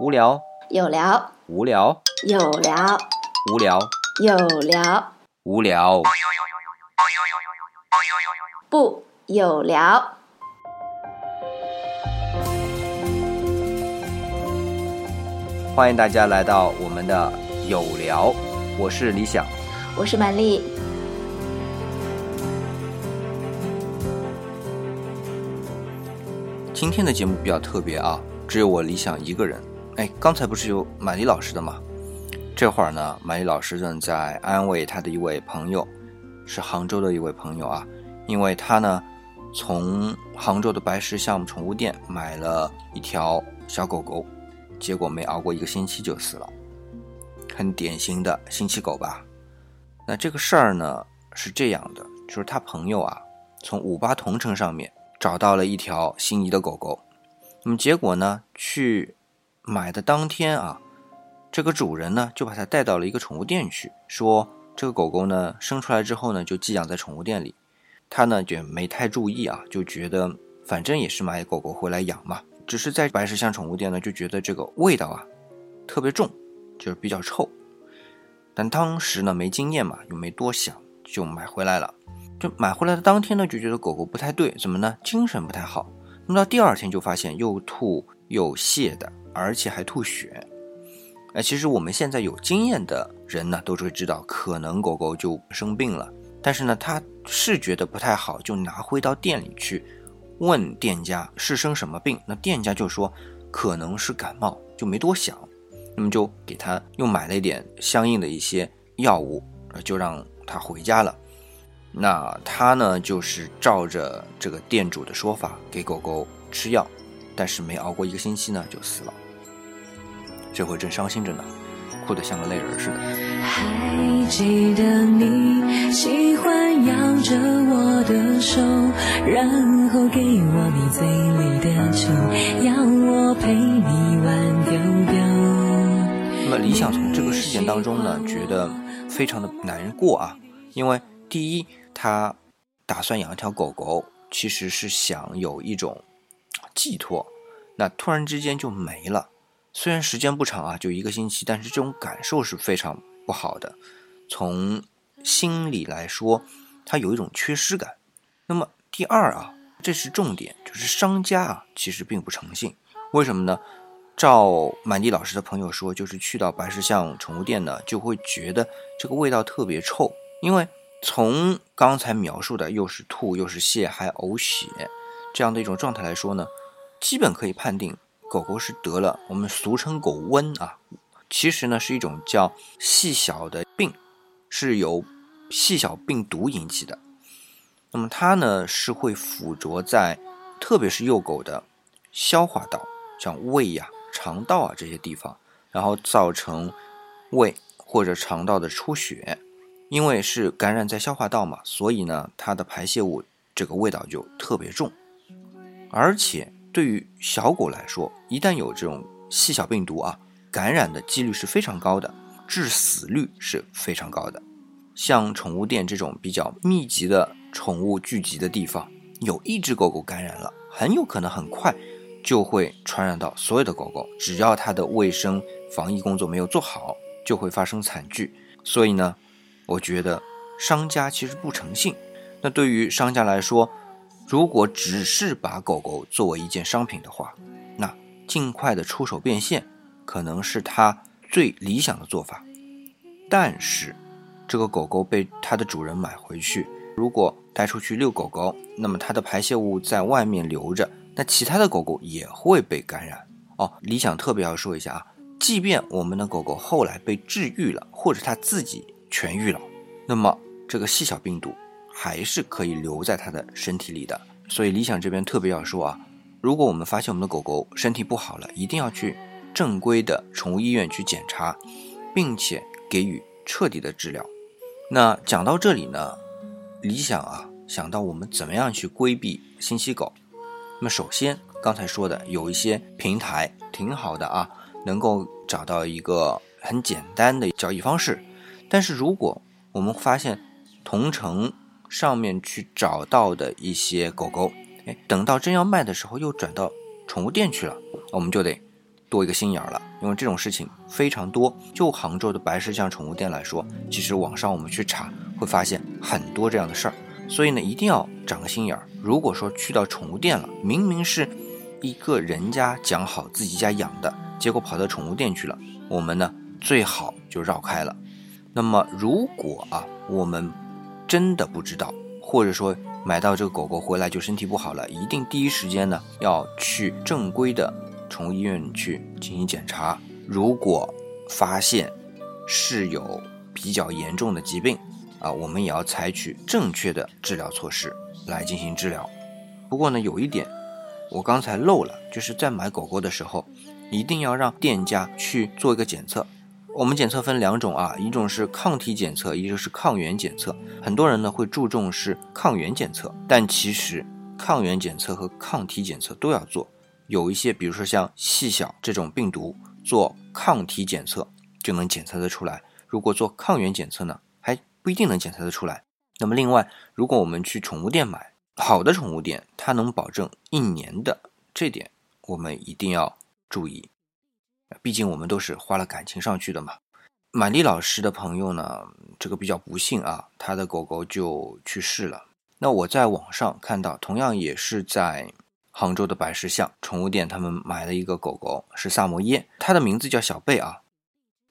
无聊，有聊，无聊，有聊，无聊，有聊，无聊。不有聊。欢迎大家来到我们的有聊，我是李想。我是曼丽，今天的节目比较特别啊，只有我理想一个人。哎，刚才不是有满丽老师的吗？这会儿呢，满丽老师正在安慰他的一位朋友，是杭州的一位朋友啊，因为他呢从杭州的白石巷宠物店买了一条小狗狗，结果没熬过一个星期就死了，很典型的星期狗吧。那这个事儿呢是这样的，就是他朋友啊从五八同城上面找到了一条心仪的狗狗，那么结果呢去买的当天啊，这个主人呢就把它带到了一个宠物店去，说这个狗狗呢生出来之后呢就寄养在宠物店里，他呢就没太注意啊，就觉得反正也是买狗狗回来养嘛，只是在白石巷宠物店呢就觉得这个味道啊特别重，就是比较臭。但当时呢没经验嘛，又没多想，就买回来了。就买回来的当天呢，就觉得狗狗不太对，怎么呢？精神不太好。那么到第二天就发现又吐又泻的，而且还吐血。哎，其实我们现在有经验的人呢，都会知道，可能狗狗就生病了。但是呢，他是觉得不太好，就拿回到店里去问店家是生什么病。那店家就说可能是感冒，就没多想。那么就给他又买了一点相应的一些药物，就让他回家了。那他呢，就是照着这个店主的说法给狗狗吃药，但是没熬过一个星期呢，就死了。这会正伤心着呢，哭得像个泪人似的。还记得你喜欢摇着我的手，然后给我你嘴里的酒，要我陪你玩丢丢。那么李想从这个事件当中呢，觉得非常的难过啊，因为第一，他打算养一条狗狗，其实是想有一种寄托，那突然之间就没了。虽然时间不长啊，就一个星期，但是这种感受是非常不好的。从心理来说，它有一种缺失感。那么第二啊，这是重点，就是商家啊，其实并不诚信。为什么呢？照满地老师的朋友说，就是去到白石巷宠物店呢，就会觉得这个味道特别臭，因为从刚才描述的又是吐又是泻还呕血这样的一种状态来说呢，基本可以判定。狗狗是得了我们俗称狗瘟啊，其实呢是一种叫细小的病，是由细小病毒引起的。那么它呢是会附着在，特别是幼狗的消化道，像胃呀、肠道啊这些地方，然后造成胃或者肠道的出血。因为是感染在消化道嘛，所以呢它的排泄物这个味道就特别重，而且。对于小狗来说，一旦有这种细小病毒啊，感染的几率是非常高的，致死率是非常高的。像宠物店这种比较密集的宠物聚集的地方，有一只狗狗感染了，很有可能很快就会传染到所有的狗狗。只要它的卫生防疫工作没有做好，就会发生惨剧。所以呢，我觉得商家其实不诚信。那对于商家来说，如果只是把狗狗作为一件商品的话，那尽快的出手变现，可能是他最理想的做法。但是，这个狗狗被它的主人买回去，如果带出去遛狗狗，那么它的排泄物在外面留着，那其他的狗狗也会被感染。哦，理想特别要说一下啊，即便我们的狗狗后来被治愈了，或者它自己痊愈了，那么这个细小病毒。还是可以留在它的身体里的，所以理想这边特别要说啊，如果我们发现我们的狗狗身体不好了，一定要去正规的宠物医院去检查，并且给予彻底的治疗。那讲到这里呢，理想啊想到我们怎么样去规避信息狗。那么首先刚才说的有一些平台挺好的啊，能够找到一个很简单的交易方式。但是如果我们发现同城上面去找到的一些狗狗，哎，等到真要卖的时候，又转到宠物店去了，我们就得多一个心眼儿了，因为这种事情非常多。就杭州的白石巷宠物店来说，其实网上我们去查会发现很多这样的事儿，所以呢，一定要长个心眼儿。如果说去到宠物店了，明明是一个人家讲好自己家养的，结果跑到宠物店去了，我们呢最好就绕开了。那么如果啊，我们真的不知道，或者说买到这个狗狗回来就身体不好了，一定第一时间呢要去正规的。宠物医院去进行检查，如果发现是有比较严重的疾病啊，我们也要采取正确的治疗措施来进行治疗。不过呢，有一点我刚才漏了，就是在买狗狗的时候，一定要让店家去做一个检测。我们检测分两种啊，一种是抗体检测，一个是抗原检测。很多人呢会注重是抗原检测，但其实抗原检测和抗体检测都要做。有一些，比如说像细小这种病毒，做抗体检测就能检测得出来。如果做抗原检测呢，还不一定能检测得出来。那么另外，如果我们去宠物店买好的宠物店，它能保证一年的，这点我们一定要注意。毕竟我们都是花了感情上去的嘛。玛丽老师的朋友呢，这个比较不幸啊，他的狗狗就去世了。那我在网上看到，同样也是在。杭州的百石巷宠物店，他们买了一个狗狗，是萨摩耶，它的名字叫小贝啊。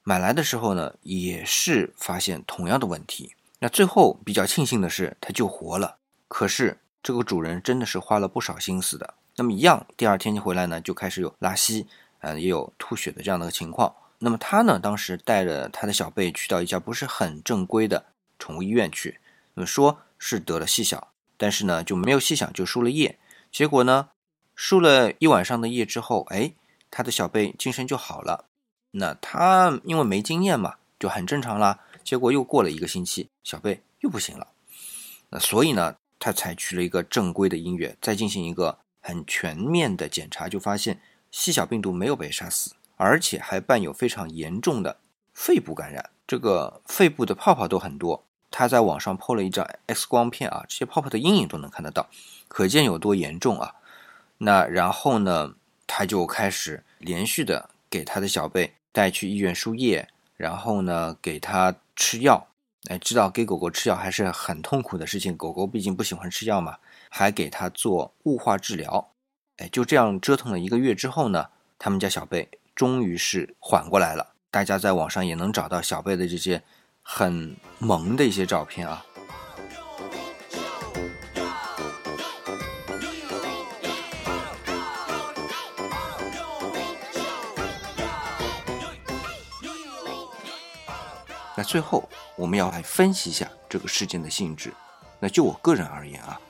买来的时候呢，也是发现同样的问题。那最后比较庆幸的是，它救活了。可是这个主人真的是花了不少心思的。那么一样，第二天就回来呢，就开始有拉稀，呃，也有吐血的这样的情况。那么他呢，当时带着他的小贝去到一家不是很正规的宠物医院去，那么说是得了细小，但是呢就没有细小，就输了液。结果呢，输了一晚上的液之后，哎，他的小贝精神就好了。那他因为没经验嘛，就很正常啦。结果又过了一个星期，小贝又不行了。那所以呢，他采取了一个正规的音乐，再进行一个很全面的检查，就发现细小病毒没有被杀死，而且还伴有非常严重的肺部感染，这个肺部的泡泡都很多。他在网上 PO 了一张 X 光片啊，这些泡泡的阴影都能看得到。可见有多严重啊！那然后呢，他就开始连续的给他的小贝带去医院输液，然后呢给他吃药。哎，知道给狗狗吃药还是很痛苦的事情，狗狗毕竟不喜欢吃药嘛。还给他做雾化治疗。哎，就这样折腾了一个月之后呢，他们家小贝终于是缓过来了。大家在网上也能找到小贝的这些很萌的一些照片啊。那最后我们要来分析一下这个事件的性质。那就我个人而言啊，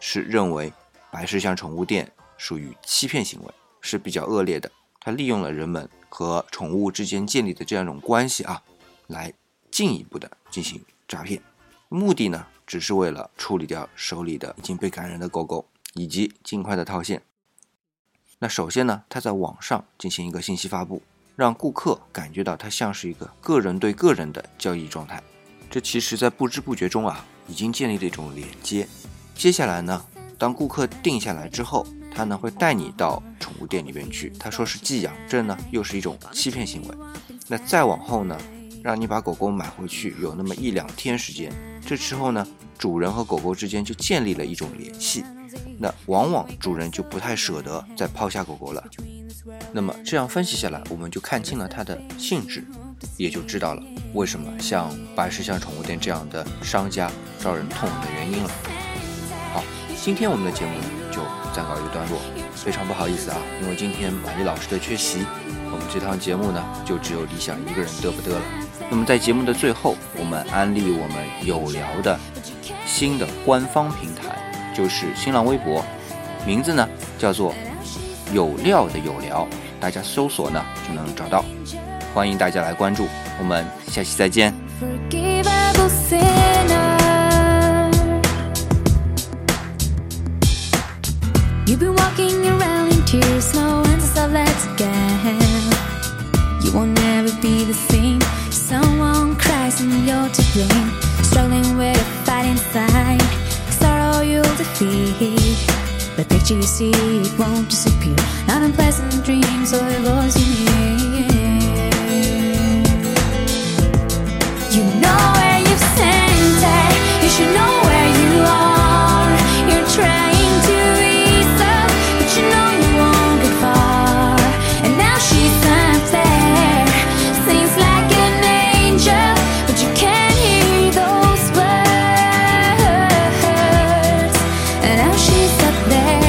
是认为白石巷宠物店属于欺骗行为，是比较恶劣的。它利用了人们和宠物之间建立的这样一种关系啊，来进一步的进行诈骗，目的呢，只是为了处理掉手里的已经被感染的狗狗，以及尽快的套现。那首先呢，它在网上进行一个信息发布。让顾客感觉到它像是一个个人对个人的交易状态，这其实，在不知不觉中啊，已经建立了一种连接。接下来呢，当顾客定下来之后，他呢会带你到宠物店里边去，他说是寄养，这呢又是一种欺骗行为。那再往后呢，让你把狗狗买回去，有那么一两天时间，这之后呢，主人和狗狗之间就建立了一种联系，那往往主人就不太舍得再抛下狗狗了。那么这样分析下来，我们就看清了它的性质，也就知道了为什么像白石巷宠物店这样的商家招人痛恨的原因了。好，今天我们的节目呢就暂告一个段落，非常不好意思啊，因为今天马丽老师的缺席，我们这趟节目呢就只有理想一个人嘚不嘚了。那么在节目的最后，我们安利我们有聊的新的官方平台，就是新浪微博，名字呢叫做。有料的有聊，大家搜索呢就能找到，欢迎大家来关注，我们下期再见。slow and so let's again. You will never be the same. Someone cries and you're to blame. Struggling with a fight inside, sorrow you'll defeat. The picture you see it won't disappear. Not unpleasant dreams or a voice you hear. She's up there,